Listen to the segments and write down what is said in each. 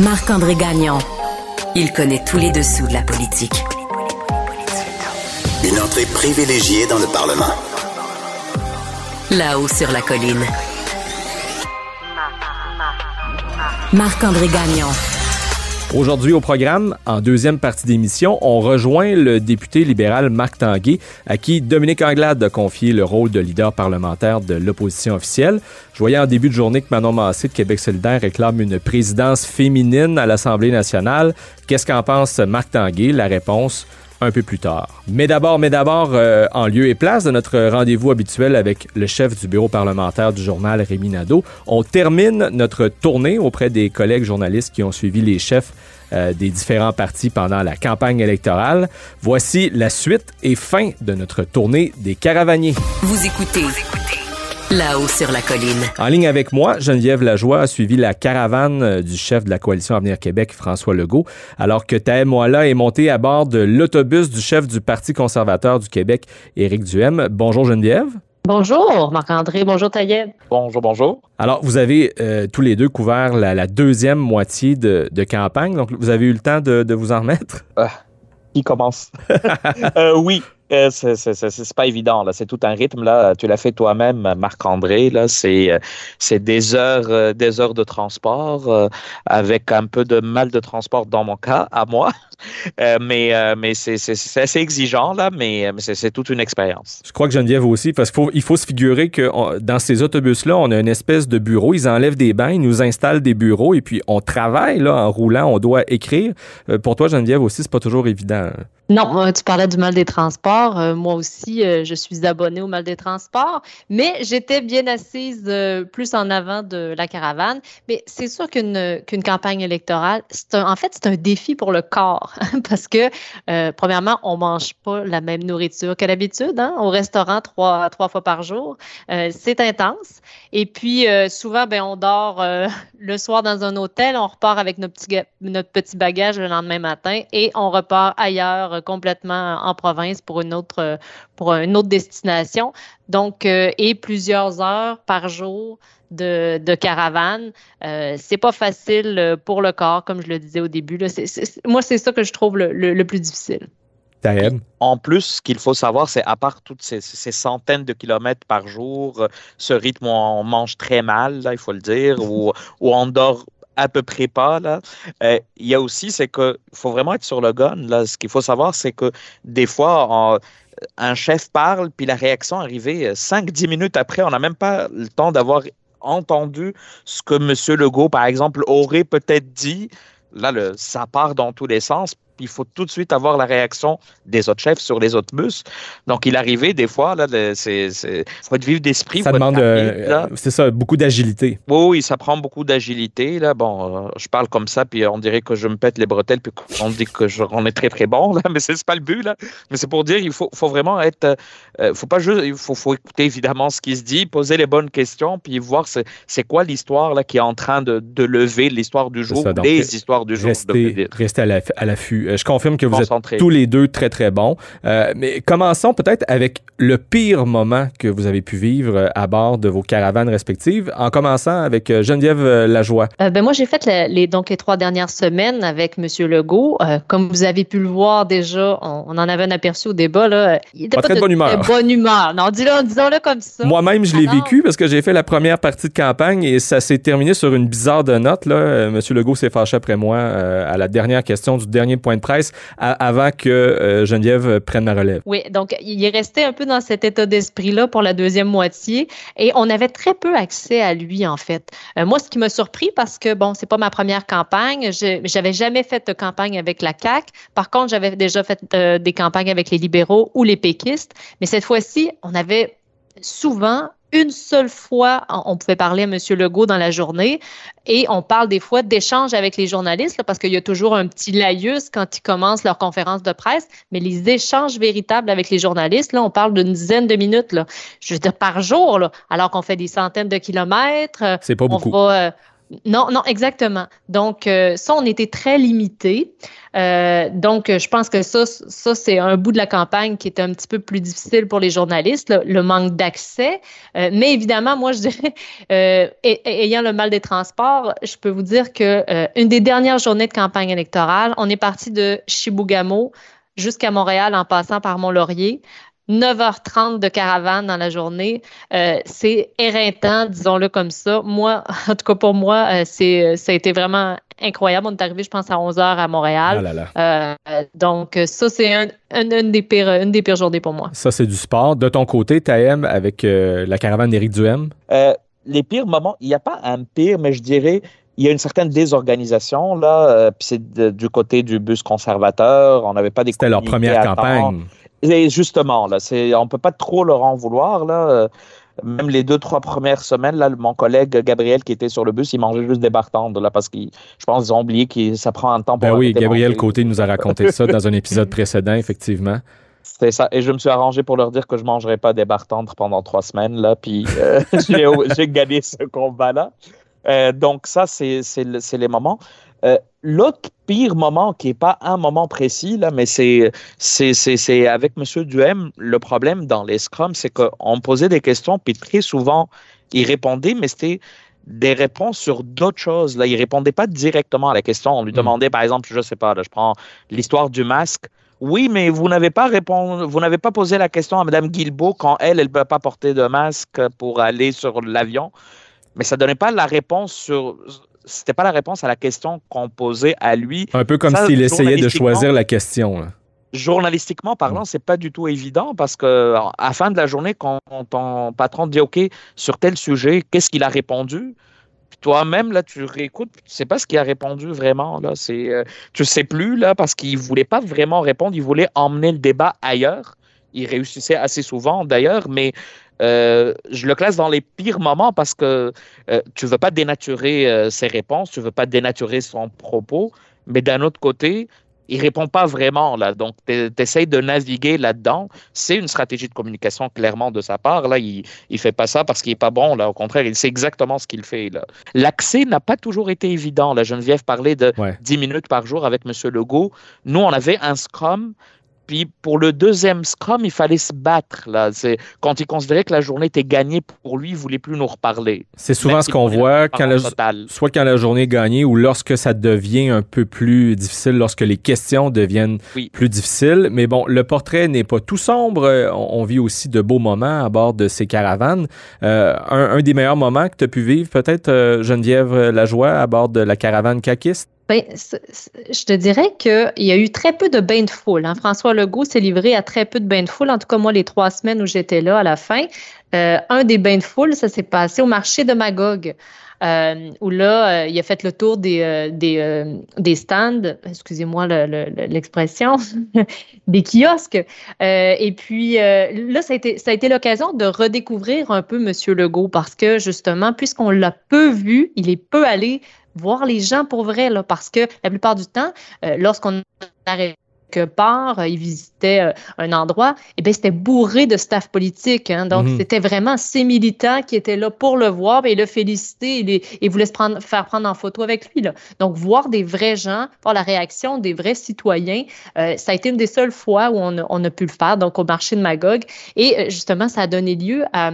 Marc-André Gagnon. Il connaît tous les dessous de la politique. Une entrée privilégiée dans le Parlement. Là-haut sur la colline. Marc-André Gagnon. Aujourd'hui au programme, en deuxième partie d'émission, on rejoint le député libéral Marc Tanguay, à qui Dominique Anglade a confié le rôle de leader parlementaire de l'opposition officielle. Je voyais en début de journée que Manon Massé de Québec solidaire réclame une présidence féminine à l'Assemblée nationale. Qu'est-ce qu'en pense Marc Tanguay? La réponse, un peu plus tard. Mais d'abord, mais d'abord, euh, en lieu et place de notre rendez-vous habituel avec le chef du bureau parlementaire du journal, Rémi Nadeau, on termine notre tournée auprès des collègues journalistes qui ont suivi les chefs euh, des différents partis pendant la campagne électorale. Voici la suite et fin de notre tournée des caravaniers. Vous écoutez Là-haut sur la colline. En ligne avec moi, Geneviève Lajoie a suivi la caravane euh, du chef de la coalition Avenir Québec, François Legault, alors que Taëm Moala est monté à bord de l'autobus du chef du Parti conservateur du Québec, Éric Duhem. Bonjour Geneviève. Bonjour Marc-André, bonjour Taïeb. Bonjour, bonjour. Alors, vous avez euh, tous les deux couvert la, deuxième moitié de, campagne, donc vous avez eu le temps de, vous en remettre? Ah, qui commence? Euh, oui, euh, c'est pas évident là, c'est tout un rythme là. Tu l'as fait toi-même, Marc-André. Là, c'est euh, c'est des heures, euh, des heures de transport avec un peu de mal de transport dans mon cas, à moi. mais mais c'est assez exigeant là, mais, mais c'est toute une expérience. Je crois que Geneviève aussi, parce qu'il faut, il faut se figurer que dans ces autobus-là, on a une espèce de bureau. Ils enlèvent des bains, ils nous installent des bureaux et puis on travaille là en roulant. On doit écrire. pour toi, Geneviève aussi, c'est pas toujours évident. Non, tu parlais du mal des transports. Euh, moi aussi, euh, je suis abonnée au mal des transports, mais j'étais bien assise euh, plus en avant de la caravane. Mais c'est sûr qu'une qu'une campagne électorale, c'est en fait, c'est un défi pour le corps parce que, premièrement, on mange pas la même nourriture que d'habitude hein, au restaurant trois, trois fois par jour. c'est intense. Et puis, souvent, ben, on dort le soir dans un hôtel, on repart avec notre petit, notre petit bagage le lendemain matin et on repart ailleurs complètement en province pour une autre, pour une autre destination. Donc, euh, et plusieurs heures par jour de, de caravane. Euh, c'est pas facile pour le corps, comme je le disais au début. moi, c'est ça que je trouve le, plus difficile. En plus, ce qu'il faut savoir, c'est à part toutes ces, centaines de kilomètres par jour, ce rythme où on mange très mal, là, il faut le dire, où, où on dort à peu près pas. Là. Euh, il y a aussi, c'est qu'il faut vraiment être sur le gun. Là. Ce qu'il faut savoir, c'est que des fois, un chef parle, puis la réaction arrivée 5-10 euh, minutes après, on n'a même pas le temps d'avoir entendu ce que M. Legault, par exemple, aurait peut-être dit. Là, ça part dans tous les sens il faut tout de suite avoir la réaction des autres chefs sur les autres bus. Donc, il arrivait des fois, là, c'est, faut être vif d'esprit. Ça demande, euh, c'est ça, beaucoup d'agilité. Oui, oui, ça prend beaucoup d'agilité. Là, bon, euh, je parle comme ça, puis on dirait que je me pète les bretelles, puis on dit que je, on est très très bon, là, mais c'est pas le but là. Mais c'est pour dire, il faut, faut vraiment être, euh, faut pas juste, il faut, faut écouter évidemment ce qui se dit, poser les bonnes questions, puis voir c'est, quoi l'histoire là qui est en train de, de lever l'histoire du jour, les histoires du jour. Rester, rester à l'affût. Euh, je confirme que vous êtes tous les deux très, très bons. Euh, mais commençons peut-être avec le pire moment que vous avez pu vivre euh, à bord de vos caravanes respectives, en commençant avec Geneviève Lajoie. ben moi, j'ai fait les, donc les trois dernières semaines avec M. Legault. comme vous avez pu le voir déjà, on, en avait un aperçu au débat. Là, il était pas, très de bonne humeur. bonne humeur. Non, disons-le comme ça. Moi-même, je l'ai vécu parce que j'ai fait la première partie de campagne et ça s'est terminé sur une bizarre de note. Là. M. Legault s'est fâché après moi à la dernière question du dernier point presse avant que euh, Geneviève prenne la relève. Oui, donc il est resté un peu dans cet état d'esprit-là pour la deuxième moitié et on avait très peu accès à lui, en fait. Euh, moi, ce qui m'a surpris, parce que, bon, c'est pas ma première campagne, j'avais jamais fait de campagne avec la CAQ. Par contre, j'avais déjà fait euh, des campagnes avec les libéraux ou les péquistes, mais cette fois-ci, on avait souvent une seule fois, on pouvait parler à M. Legault dans la journée et on parle des fois d'échanges avec les journalistes parce qu'il y a toujours un petit laïus quand ils commencent leur conférence de presse, mais les échanges véritables avec les journalistes, là, on parle d'une dizaine de minutes, là, je veux dire par jour, alors qu'on fait des centaines de kilomètres. C'est pas beaucoup. Euh, Non, non, exactement. Donc, euh, ça, on était très limité. Euh, donc, je pense que ça, c'est un bout de la campagne qui était un petit peu plus difficile pour les journalistes, le, manque d'accès. Euh, mais évidemment, moi, je dirais, ayant le mal des transports, je peux vous dire que une des dernières journées de campagne électorale, on est parti de Chibougamau jusqu'à Montréal en passant par Mont-Laurier. 9h30 de caravane dans la journée. Euh, c'est éreintant, disons-le comme ça. Moi, en tout cas pour moi, euh, c'est, euh, ça a été vraiment incroyable. On est arrivé, je pense, à 11h à Montréal. Ah donc, ça, c'est une, des pires, une des pires journées pour moi. Ça, c'est du sport. De ton côté, Taïm, avec la caravane d'Éric Duhem? les pires moments, il n'y a pas un pire, mais je dirais il y a une certaine désorganisation là. puis c'est du côté du bus conservateur. On n'avait pas des. C'était leur première campagne. Et justement, là, c'est, on peut pas trop leur en vouloir. Là. Même les deux, trois premières semaines, là, mon collègue Gabriel qui était sur le bus, il mangeait juste des bartendes, là, parce qu'ils, je pense qu'ils ont oublié que ça prend un temps pour. Ben oui, Gabriel Côté nous a raconté ça dans un épisode précédent, effectivement. C'est ça. Et je me suis arrangé pour leur dire que je ne mangerais pas des bartendres pendant trois semaines, là, puis euh, j'ai, gagné ce combat-là. Euh, donc, ça, c'est, c'est, les moments. Euh, l'autre pire moment, qui n'est pas un moment précis, là, mais c'est, avec M. Duhem, le problème dans les scrums, c'est qu'on posait des questions, puis très souvent, il répondait, mais c'était des réponses sur d'autres choses. Là, il répondait pas directement à la question. On lui mm. demandait, par exemple, je ne sais pas, je prends l'histoire du masque. Oui, mais vous n'avez pas répondu, vous n'avez pas posé la question à Mme Guilbeault quand elle, elle ne peut pas porter de masque pour aller sur l'avion. Mais ça ne donnait pas la réponse sur c'était pas la réponse à la question qu'on posait à lui. Un peu comme s'il essayait de choisir la question. Journalistiquement parlant, c'est pas du tout évident parce que à la fin de la journée, quand ton patron te dit OK, sur tel sujet, qu'est-ce qu'il a répondu? toi-même, là, tu réécoutes, tu sais pas ce qu'il a répondu vraiment. Là. C'est, euh, tu sais plus, là, parce qu'il voulait pas vraiment répondre, il voulait emmener le débat ailleurs. Il réussissait assez souvent, d'ailleurs, mais euh, je le classe dans les pires moments parce que euh, tu ne veux pas dénaturer euh, ses réponses, tu ne veux pas dénaturer son propos, mais d'un autre côté, il répond pas vraiment là. Donc, tu essaies de naviguer là-dedans. C'est une stratégie de communication clairement de sa part. Là, il ne fait pas ça parce qu'il n'est pas bon. Là, au contraire, il sait exactement ce qu'il fait. L'accès n'a pas toujours été évident. La Geneviève parlait de 10 minutes par jour avec M. Legault. Nous, on avait un Scrum puis pour le deuxième scrum, il fallait se battre. Là. C'est, quand il considérait que la journée était gagnée pour lui, il ne voulait plus nous reparler. C'est souvent ce qu'on voit, quand soit quand la journée est gagnée ou lorsque ça devient un peu plus difficile, lorsque les questions deviennent plus difficiles. Mais bon, le portrait n'est pas tout sombre. On, vit aussi de beaux moments à bord de ces caravanes. Euh, un, des meilleurs moments que tu as pu vivre, peut-être, euh, Geneviève Lajoie, à bord de la caravane caquiste? Ben, je te dirais qu'il y a eu très peu de bains de foule. Hein. François Legault s'est livré à très peu de bains de foule, en tout cas moi les trois semaines où j'étais là à la fin. Euh, un des bains de foule, ça s'est passé au marché de Magog. Euh, où là, euh, il a fait le tour des, des, stands, excusez-moi l'expression, des kiosques. et puis là, ça a été, ça a été l'occasion de redécouvrir un peu M. Legault parce que justement, puisqu'on l'a peu vu, il est peu allé voir les gens pour vrai, là, parce que la plupart du temps, euh, lorsqu'on arrive quelque part, euh, il visitait euh, un endroit, et eh bien, c'était bourré de staff politique. Hein. donc, mhm. c'était vraiment ces militants qui étaient là pour le voir et le féliciter et, et voulaient se prendre, faire prendre en photo avec lui. Là. Donc, voir des vrais gens, voir la réaction des vrais citoyens, ça a été une des seules fois où on on a pu le faire, donc au marché de Magog. Et justement, ça a donné lieu à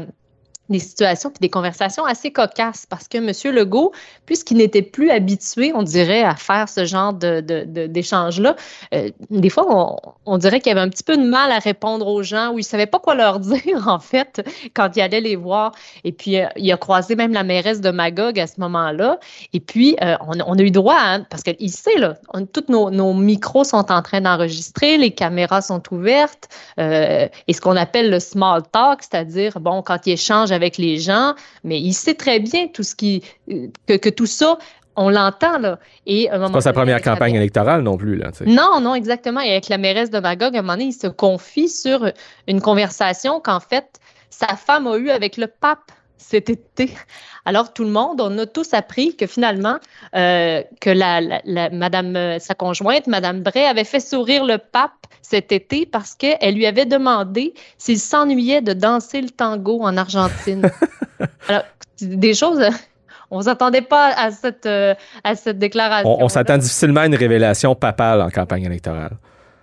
des situations puis des conversations assez cocasses parce que M. Legault, puisqu'il n'était plus habitué, on dirait, à faire ce genre de, d'échange-là, euh, des fois, on, on dirait qu'il avait un petit peu de mal à répondre aux gens ou il ne savait pas quoi leur dire, en fait, quand il allait les voir. Et puis, euh, il a croisé même la mairesse de Magog à ce moment-là. Et puis, euh, on, a eu droit, hein, parce qu'il sait, là, tous nos, nos, micros sont en train d'enregistrer, les caméras sont ouvertes, et ce qu'on appelle le small talk, c'est-à-dire, bon, quand il échange avec les gens, mais il sait très bien tout ce qui, que, que tout ça, on l'entend, là. Et c'est pas sa première campagne électorale non plus, là. Non, non, exactement. Et avec la mairesse de Magog, à un moment donné, il se confie sur une conversation qu'en fait, sa femme a eue avec le pape cet été. Alors, tout le monde, on a tous appris que finalement, euh, que la, madame, euh, sa conjointe, Madame Bray, avait fait sourire le pape cet été parce qu'elle lui avait demandé s'il s'ennuyait de danser le tango en Argentine. Alors, des choses On s'attendait pas à cette, à cette déclaration. On, on s'attend difficilement à une révélation papale en campagne électorale.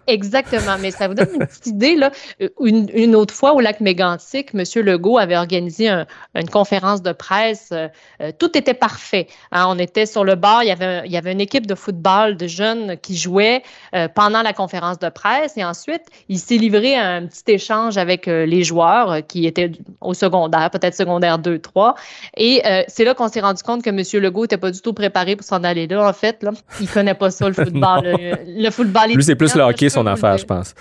Exactement, mais ça vous donne une petite idée. Là. Une, une, autre fois, au lac Mégantic, M. Legault avait organisé un, une conférence de presse. Euh, euh, tout était parfait. Hein, on était sur le bar, il y, avait, il y avait une équipe de football de jeunes qui jouaient euh, pendant la conférence de presse et ensuite, il s'est livré à un petit échange avec les joueurs qui étaient au secondaire, peut-être secondaire 2, 3. Et c'est là qu'on s'est rendu compte que M. Legault n'était pas du tout préparé pour s'en aller là, en fait. Là. Il connaît pas ça, le football. le, le, football. Lui, c'est plus le hockey, son affaire, je pense.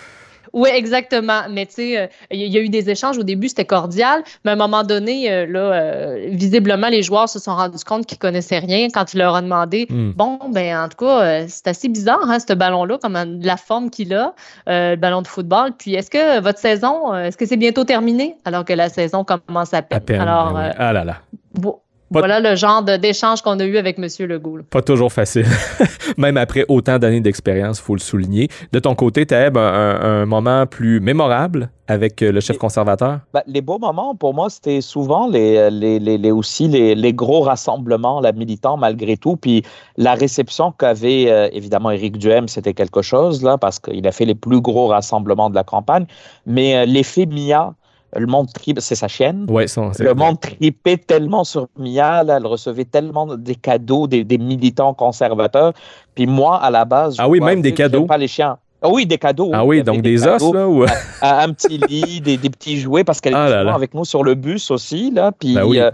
Oui, exactement. Mais tu sais, euh, il y a eu des échanges. Au début, c'était cordial. Mais à un moment donné, euh, là, euh, visiblement, les joueurs se sont rendus compte qu'ils connaissaient rien quand il leur a demandé hmm. Bon, ben en tout cas, c'est assez bizarre, hein, ce ballon-là, comme la forme qu'il a, le ballon de football. Puis est-ce que votre saison, est-ce que c'est bientôt terminé alors que la saison commence à peine? Alors, ben ah là là. Bon, voilà le genre d'échange qu'on a eu avec M. Legault. Pas toujours facile. Même après autant d'années d'expérience, il faut le souligner. De ton côté, Taeb, un, un, moment plus mémorable avec euh, le chef conservateur? Ben, les beaux moments, pour moi, c'était souvent les, les, les, aussi les, gros rassemblements la militants, malgré tout. Puis la réception qu'avait euh, évidemment Éric Duhem, c'était quelque chose, là, parce qu'il a fait les plus gros rassemblements de la campagne. Mais euh, l'effet Mia, le monde tripait, c'est sa chienne. Ouais, le monde tripait tellement sur Mia, elle recevait tellement des cadeaux des, des militants conservateurs. Puis moi, à la base, ah oui, même des cadeaux. Pas les chiens. Ah oui, des cadeaux. Ah oui, donc des, os, là? Ou... un, petit lit, des, petits jouets, parce qu'elle est ah avec nous sur le bus aussi, là. Puis ben euh,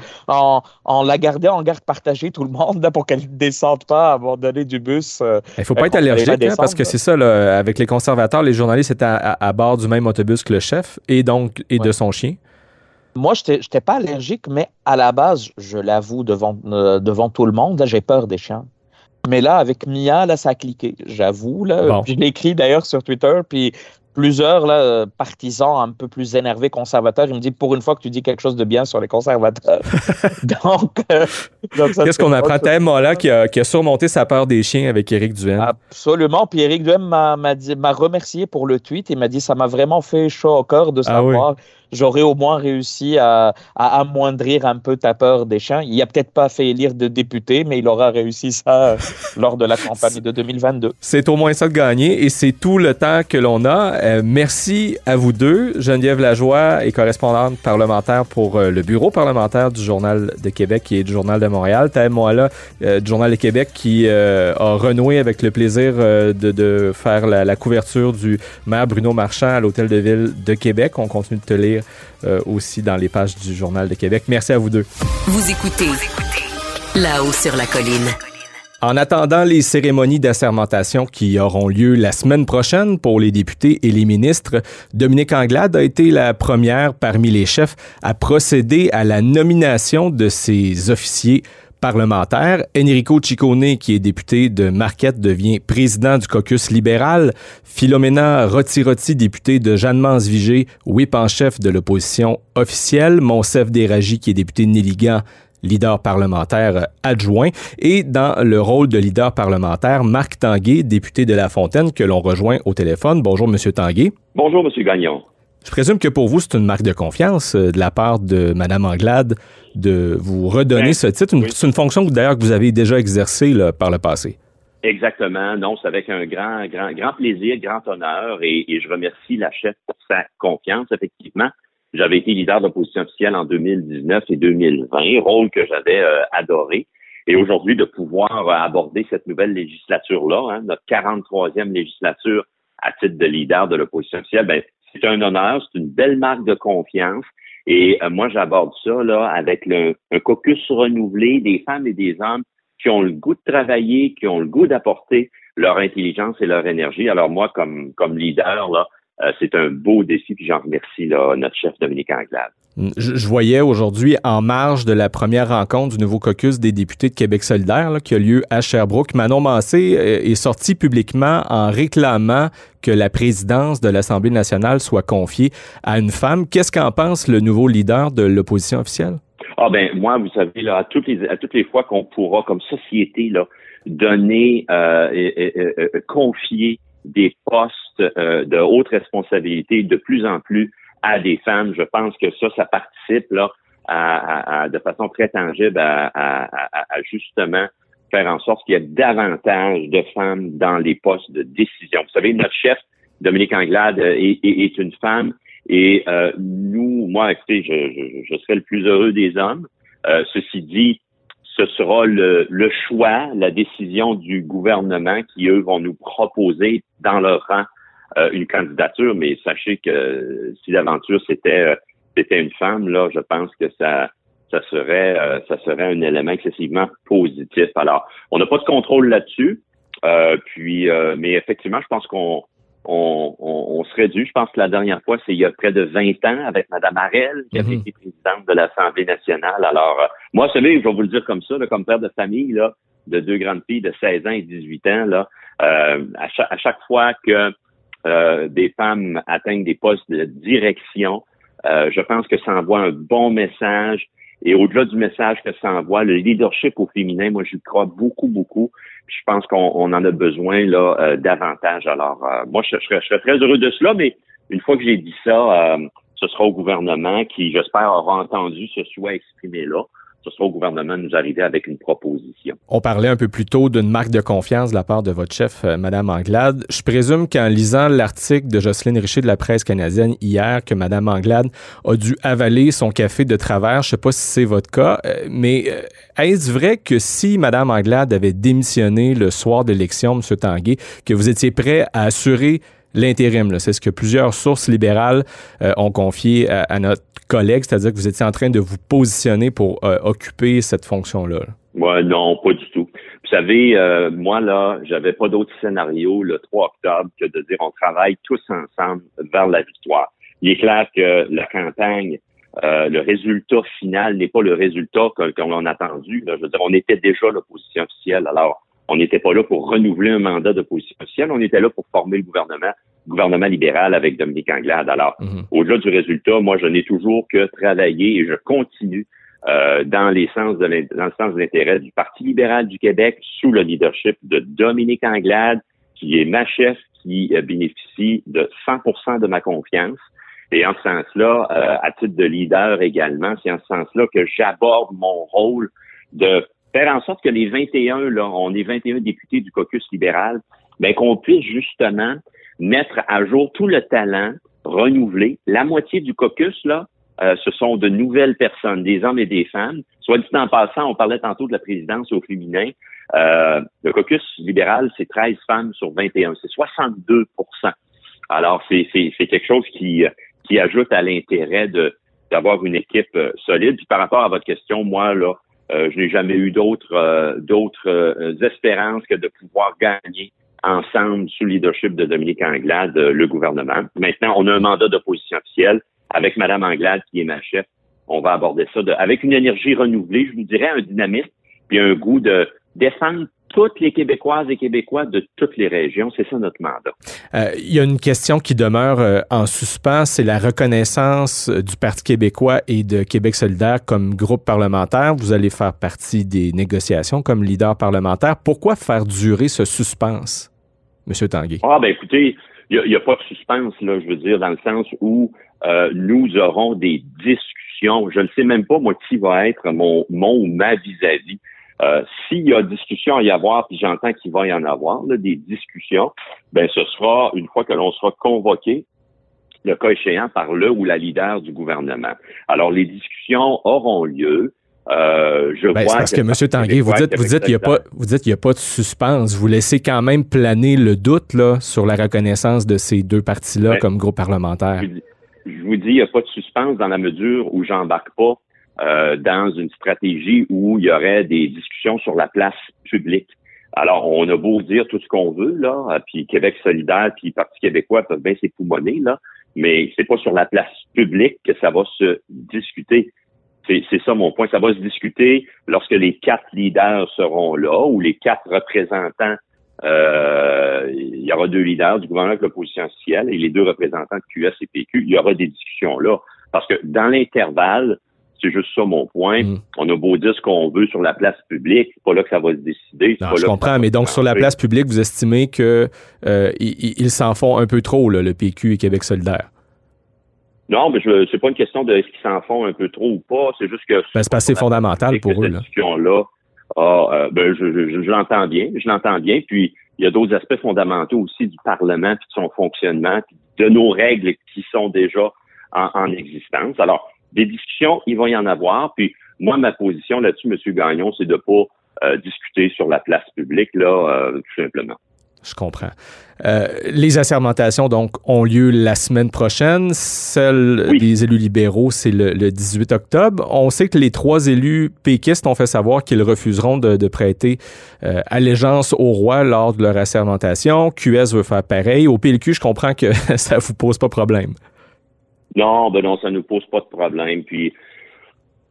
on, l'a gardait en garde partagée, tout le monde, là, pour qu'elle ne descende pas à donné du bus. Euh, Il ne faut pas être allergique, hein, parce que c'est ça, là, avec les conservateurs, les journalistes étaient à, bord du même autobus que le chef et donc et de son chien. Moi, je n'étais pas allergique, mais à la base, je l'avoue devant, euh, devant tout le monde, j'ai peur des chiens. Mais là, avec Mia, là, ça a cliqué, j'avoue. Là. Je l'ai écrit d'ailleurs sur Twitter, puis plusieurs là, partisans un peu plus énervés conservateurs, ils me disent pour une fois que tu dis quelque chose de bien sur les conservateurs. donc, euh, qu'est-ce qu'on apprend? tellement là qui a, qui a, surmonté sa peur des chiens avec Éric Duhem Absolument. Puis Éric Duhem m'a m'a remercié pour le tweet et m'a dit ça m'a vraiment fait chaud au cœur de ah savoir j'aurais au moins réussi à, amoindrir un peu ta peur des chiens. Il n'a peut-être pas fait élire de député, mais il aura réussi ça lors de la campagne de 2022. C'est au moins ça de gagner et c'est tout le temps que l'on a. Euh, merci à vous deux. Geneviève Lajoie est correspondante parlementaire pour euh, le bureau parlementaire du Journal de Québec et du Journal de Montréal. Taïm Moala euh, du Journal de Québec qui a renoué avec le plaisir de, faire la, la couverture du maire Bruno Marchand à l'Hôtel de Ville de Québec. On continue de te lire euh, aussi dans les pages du Journal de Québec. Merci à vous deux. Vous écoutez là-haut sur la colline. En attendant les cérémonies d'assermentation qui auront lieu la semaine prochaine pour les députés et les ministres, Dominique Anglade a été la première parmi les chefs à procéder à la nomination de ses officiers parlementaire. Enrico Ciccone, qui est député de Marquette, devient président du caucus libéral. Philomena Rotirotti, député de Jeanne-Mance-Vigée, whip en chef de l'opposition officielle. Monsef Déragi, qui est député de Néligan, leader parlementaire adjoint, et dans le rôle de leader parlementaire, Marc Tanguay, député de La Fontaine, que l'on rejoint au téléphone. Bonjour, Monsieur Tanguay. Bonjour, Monsieur Gagnon. Je présume que pour vous, c'est une marque de confiance euh, de la part de Mme Anglade de vous redonner ce titre. C'est une fonction d'ailleurs que vous avez déjà exercée par le passé. Exactement. Non, c'est avec un grand, grand, grand plaisir, grand honneur et, je remercie la chef pour sa confiance, effectivement. J'avais été leader d'opposition officielle en 2019 et 2020, rôle que j'avais euh, adoré. Et aujourd'hui, de pouvoir aborder cette nouvelle législature-là, hein, notre 43e législature à titre de leader de l'opposition officielle, ben, c'est un honneur, c'est une belle marque de confiance. Et euh, moi, j'aborde ça là avec le, un caucus renouvelé des femmes et des hommes qui ont le goût de travailler, qui ont le goût d'apporter leur intelligence et leur énergie. Alors moi, comme, comme leader, là, euh, c'est un beau défi, puis j'en remercie là, notre chef Dominique Anglade. Je, voyais aujourd'hui, en marge de la première rencontre du nouveau caucus des députés de Québec solidaire qui a lieu à Sherbrooke, Manon Massé euh, est sorti publiquement en réclamant que la présidence de l'Assemblée nationale soit confiée à une femme. Qu'est-ce qu'en pense le nouveau leader de l'opposition officielle? Ah ben moi, vous savez, là, à toutes les à toutes les fois qu'on pourra, comme société, là, donner, euh, et, confier des postes euh, de haute responsabilité de plus en plus à des femmes. Je pense que ça, ça participe là à, de façon très tangible à, justement faire en sorte qu'il y ait davantage de femmes dans les postes de décision. Vous savez, notre chef, Dominique Anglade, est, est, une femme et euh, nous, moi, écoutez, je, je, serai le plus heureux des hommes. Euh, ceci dit, ce sera le, le, choix, la décision du gouvernement qui, eux, vont nous proposer dans leur rang euh, une candidature. Mais sachez que si l'aventure c'était c'était une femme, là, je pense que ça ça serait ça serait un élément excessivement positif. Alors, on n'a pas de contrôle là-dessus. puis, mais effectivement, je pense qu'on on, serait dû. Je pense que la dernière fois, c'est il y a près de 20 ans avec Mme Arel, qui avait mhm. été présidente de l'Assemblée nationale. Alors, euh, moi, ce je vais vous le dire comme ça, comme père de famille, là, de deux grandes filles de 16 ans et 18 ans, là, euh, à, chaque, fois que euh, des femmes atteignent des postes de direction, je pense que ça envoie un bon message et au-delà du message que ça envoie, le leadership au féminin, moi, je crois beaucoup, beaucoup. je pense qu'on en a besoin là euh, davantage. Alors, euh, moi, je, serais, très heureux de cela, mais une fois que j'ai dit ça, euh, ce sera au gouvernement qui, j'espère, aura entendu ce souhait exprimé là ce sera au gouvernement de nous arriver avec une proposition. On parlait un peu plus tôt d'une marque de confiance de la part de votre chef, euh, Mme Anglade. Je présume qu'en lisant l'article de Jocelyne Richer de la presse canadienne hier, que Mme Anglade a dû avaler son café de travers. Je ne sais pas si c'est votre cas, euh, mais euh, est-ce vrai que si Mme Anglade avait démissionné le soir de l'élection, M. Tanguay, que vous étiez prêt à assurer l'intérim. C'est ce que plusieurs sources libérales ont confié à, notre collègue, c'est-à-dire que vous étiez en train de vous positionner pour euh, occuper cette fonction-là. Ouais, non, pas du tout. Vous savez, euh, moi, là, j'avais pas d'autre scénario le 3 octobre que de dire on travaille tous ensemble vers la victoire. Il est clair que la campagne, euh, le résultat final n'est pas le résultat qu'on a attendu. Je veux dire, on était déjà l'opposition officielle. Alors, on n'était pas là pour renouveler un mandat d'opposition officielle, on était là pour former le gouvernement, gouvernement libéral avec Dominique Anglade. Alors, mhm. au-delà du résultat, moi, je n'ai toujours que travaillé et je continue euh, dans, les sens de dans le sens de l'intérêt du Parti libéral du Québec sous le leadership de Dominique Anglade, qui est ma chef, qui euh, bénéficie de 100% de ma confiance. Et en ce sens-là, euh, à titre de leader également, c'est en ce sens-là que j'aborde mon rôle de faire en sorte que les 21, là, on est 21 députés du caucus libéral, ben, qu'on puisse justement mettre à jour tout le talent renouvelé. La moitié du caucus, là, euh, ce sont de nouvelles personnes, des hommes et des femmes. Soit dit en passant, on parlait tantôt de la présidence au féminin. Euh, le caucus libéral, c'est 13 femmes sur 21. C'est 62% Alors, c'est quelque chose qui, qui ajoute à l'intérêt d'avoir une équipe euh, solide. Puis par rapport à votre question, moi, là, euh, je n'ai jamais eu d'autres euh, d'autres euh, espérances que de pouvoir gagner ensemble sous le leadership de Dominique Anglade le gouvernement. Maintenant, on a un mandat d'opposition officielle avec Madame Anglade qui est ma chef. On va aborder ça avec une énergie renouvelée, je vous dirais un dynamisme puis un goût de défendre toutes les Québécoises et Québécois de toutes les régions. C'est ça notre mandat. Euh, il y a une question qui demeure euh, en suspens, c'est la reconnaissance euh, du Parti québécois et de Québec solidaire comme groupe parlementaire. Vous allez faire partie des négociations comme leader parlementaire. Pourquoi faire durer ce suspense, M. Tanguay? Ah, ben écoutez, il n'y a, pas de suspense, là, je veux dire, dans le sens où nous aurons des discussions. Je ne sais même pas, moi, qui va être mon, mon ou ma vis-à-vis. Euh, s'il y a discussion à y avoir, puis j'entends qu'il va y en avoir, des discussions, ben ce sera une fois que l'on sera convoqué, le cas échéant, par le ou la leader du gouvernement. Alors, les discussions auront lieu. Euh, je ben, vois parce que, M. Tanguay, vous dites, vous dites qu'il n'y a pas, vous dites qu'il n'y a pas de suspense. Vous laissez quand même planer le doute là sur la reconnaissance de ces deux partis-là ben, comme groupe parlementaire. Je, vous dis, il n'y a pas de suspense dans la mesure où j'embarque pas euh, dans une stratégie où il y aurait des discussions sur la place publique. Alors, on a beau dire tout ce qu'on veut, là, puis Québec solidaire, puis Parti québécois peuvent bien s'époumoner, là, mais c'est pas sur la place publique que ça va se discuter. C'est ça mon point. Ça va se discuter lorsque les quatre leaders seront là ou les quatre représentants. Euh, il y aura deux leaders du gouvernement de l'opposition officielle et les deux représentants de QS et PQ. Il y aura des discussions là. Parce que dans l'intervalle, c'est juste ça mon point. Mm. On a beau dire ce qu'on veut sur la place publique, c'est pas là que ça va se décider. je comprends, mais donc sur la place publique, vous estimez que euh, ils s'en font un peu trop, le PQ et Québec solidaire? Non, mais je c'est pas une question de est-ce qu'ils s'en font un peu trop ou pas. C'est juste que. Ben, c'est assez fondamental pour eux. Cette discussion-là, ah, ben, je, je, je l'entends bien. Je l'entends bien. Puis, il y a d'autres aspects fondamentaux aussi du Parlement, puis de son fonctionnement, puis de nos règles qui sont déjà en, en existence. Alors, des discussions, il va y en avoir. Puis, moi, ma position là-dessus, M. Gagnon, c'est de pas euh, discuter sur la place publique, là, euh, tout simplement. Je comprends. Euh, les assermentations, donc, ont lieu la semaine prochaine. Celle des élus libéraux, c'est le, 18 octobre. On sait que les trois élus péquistes ont fait savoir qu'ils refuseront de, prêter allégeance au roi lors de leur assermentation. QS veut faire pareil. Au PLQ, je comprends que ça vous pose pas de problème. Non, ben non, ça nous pose pas de problème. Puis,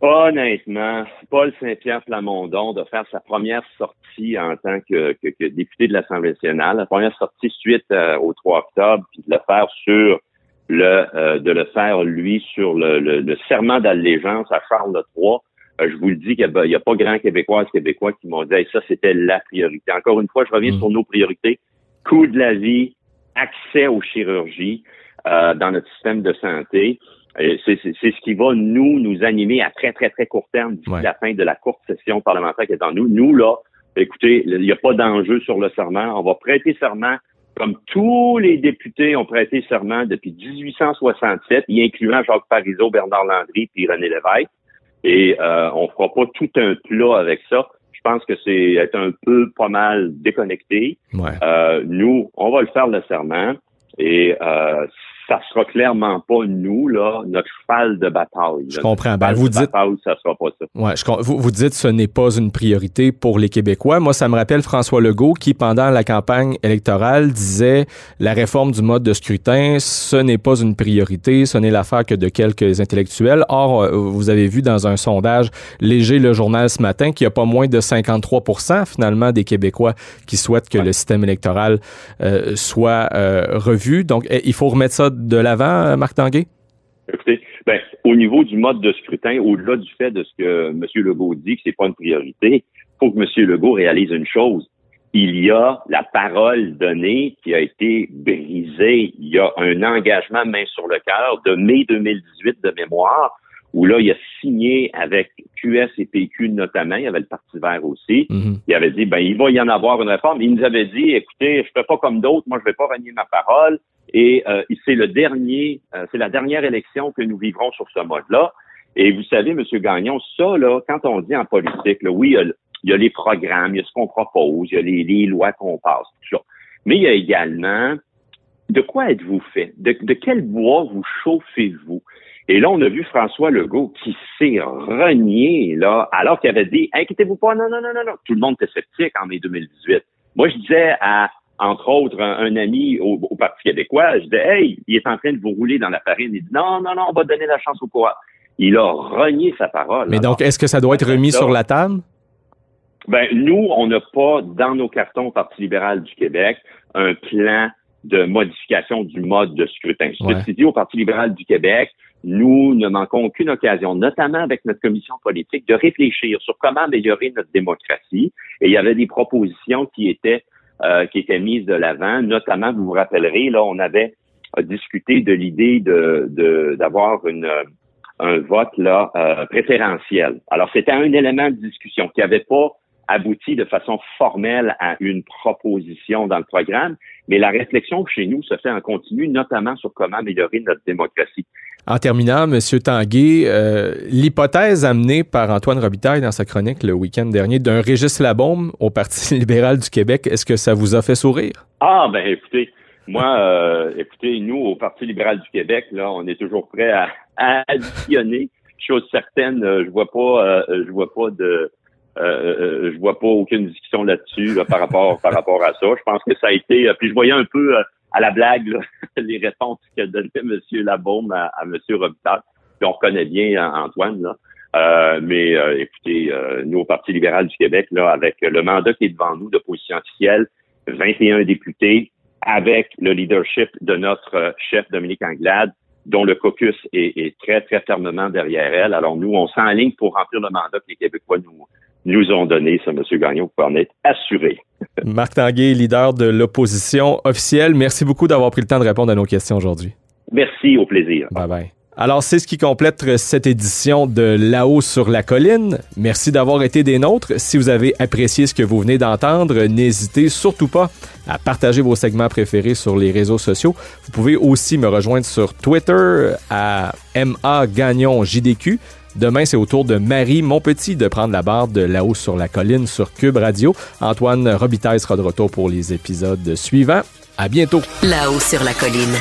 Honnêtement, Paul Saint-Pierre Plamondon de faire sa première sortie en tant que, député de l'Assemblée nationale, la première sortie suite euh, au 3 octobre, puis de le faire sur le euh, de le faire lui sur le, serment d'allégeance à Charles III. Euh, je vous le dis qu'il n'y a, pas grand Québécois Québécois qui m'ont dit ça, c'était la priorité. Encore une fois, je reviens mm. sur nos priorités. Coût de la vie, accès aux chirurgies dans notre système de santé. C'est ce qui va nous nous animer à très, très, très court terme d'ici la fin de la courte session parlementaire qui est en nous. Nous, là, écoutez, il n'y a pas d'enjeu sur le serment. On va prêter serment comme tous les députés ont prêté serment depuis 1867, y incluant Jacques Parizeau, Bernard Landry puis René Lévesque. Et euh, on fera pas tout un plat avec ça. Je pense que c'est être un peu pas mal déconnecté. Euh, nous, on va le faire le serment. Et euh, ça sera clairement pas nous là notre cheval de bataille. Je comprends. Ben, vous dites bataille, ça sera pas ça. Ouais, je, vous, vous dites ce n'est pas une priorité pour les Québécois. Moi, ça me rappelle François Legault qui pendant la campagne électorale disait la réforme du mode de scrutin, ce n'est pas une priorité, ce n'est l'affaire que de quelques intellectuels. Or, euh, vous avez vu dans un sondage léger le journal ce matin qu'il y a pas moins de 53% finalement des Québécois qui souhaitent que le système électoral euh, soit euh, revu. Donc, eh, il faut remettre ça de l'avant, euh, Marc Tanguay? Écoutez, ben, au niveau du mode de scrutin, au-delà du fait de ce que M. Legault dit que c'est pas une priorité, il faut que M. Legault réalise une chose. Il y a la parole donnée qui a été brisée. Il y a un engagement main sur le cœur de mai 2018 de mémoire où là, il a signé avec QS et PQ notamment, il y avait le Parti vert aussi. Mm-hmm. Il avait dit, ben, il va y en avoir une réforme. Il nous avait dit, écoutez, je fais pas comme d'autres, moi, je vais pas renier ma parole. Et euh, c'est le dernier, euh, c'est la dernière élection que nous vivrons sur ce mode-là. Et vous savez, M. Gagnon, ça, là, quand on dit en politique, là, oui, il y, a, les programmes, il y a ce qu'on propose, il y a les, lois qu'on passe, tout ça. Mais il y a également de quoi êtes-vous fait? De, de quel bois vous chauffez-vous? Et là, on a vu François Legault qui s'est renié, là, alors qu'il avait dit, inquiétez-vous pas, non, non, non, non, non. Tout le monde était sceptique en mai 2018. Moi, je disais à, entre autres, un, ami au, Parti québécois, je disais, hey, il est en train de vous rouler dans la farine. Il dit, non, non, non, on va donner la chance au quoi. Il a renié sa parole. Mais donc, est-ce que ça doit être remis sur la table? Ben, nous, on n'a pas dans nos cartons au Parti libéral du Québec un plan de modification du mode de scrutin. Je dit, au Parti libéral du Québec, nous ne manquons aucune occasion, notamment avec notre commission politique, de réfléchir sur comment améliorer notre démocratie. Et il y avait des propositions qui étaient euh, qui étaient mises de l'avant, notamment, vous vous rappellerez, là, on avait discuté de l'idée de d'avoir une un vote là euh, préférentiel. Alors, c'était un élément de discussion qui n'avait pas abouti de façon formelle à une proposition dans le programme, mais la réflexion chez nous se fait en continu, notamment sur comment améliorer notre démocratie. En terminant, M. Tanguay, euh, l'hypothèse amenée par Antoine Robitaille dans sa chronique le week-end dernier d'un Régis Labaume au Parti libéral du Québec, est-ce que ça vous a fait sourire? Ah, ben écoutez, moi, euh, écoutez, nous, au Parti libéral du Québec, là, on est toujours prêt à, additionner. Chose certaine, euh, je vois pas, je vois pas de, je vois pas aucune discussion là-dessus par rapport par rapport à ça. Je pense que ça a été. puis je voyais un peu à la blague les réponses que donnait M. Labaume à, à M. Robitaille. Puis on connaît bien Antoine, là. Euh, mais euh, écoutez, euh, nous, au Parti libéral du Québec, là, avec le mandat qui est devant nous de position officielle, 21 députés, avec le leadership de notre chef Dominique Anglade, dont le caucus est, est, très, très fermement derrière elle. Alors nous, on s'enligne pour remplir le mandat que les Québécois nous, nous ont donné, ça, M. Gagnon, pour en être assuré. Marc Tanguay, leader de l'opposition officielle, merci beaucoup d'avoir pris le temps de répondre à nos questions aujourd'hui. Merci, au plaisir. Bye bye. Alors, c'est ce qui complète cette édition de Là-haut sur la colline. Merci d'avoir été des nôtres. Si vous avez apprécié ce que vous venez d'entendre, n'hésitez surtout pas à partager vos segments préférés sur les réseaux sociaux. Vous pouvez aussi me rejoindre sur Twitter à MA Gagnon JDQ. Demain, c'est au tour de Marie Monpetit de prendre la barre de là-haut sur la colline sur Cube Radio. Antoine Robitaille sera de retour pour les épisodes suivants. À bientôt. Là-haut sur la colline.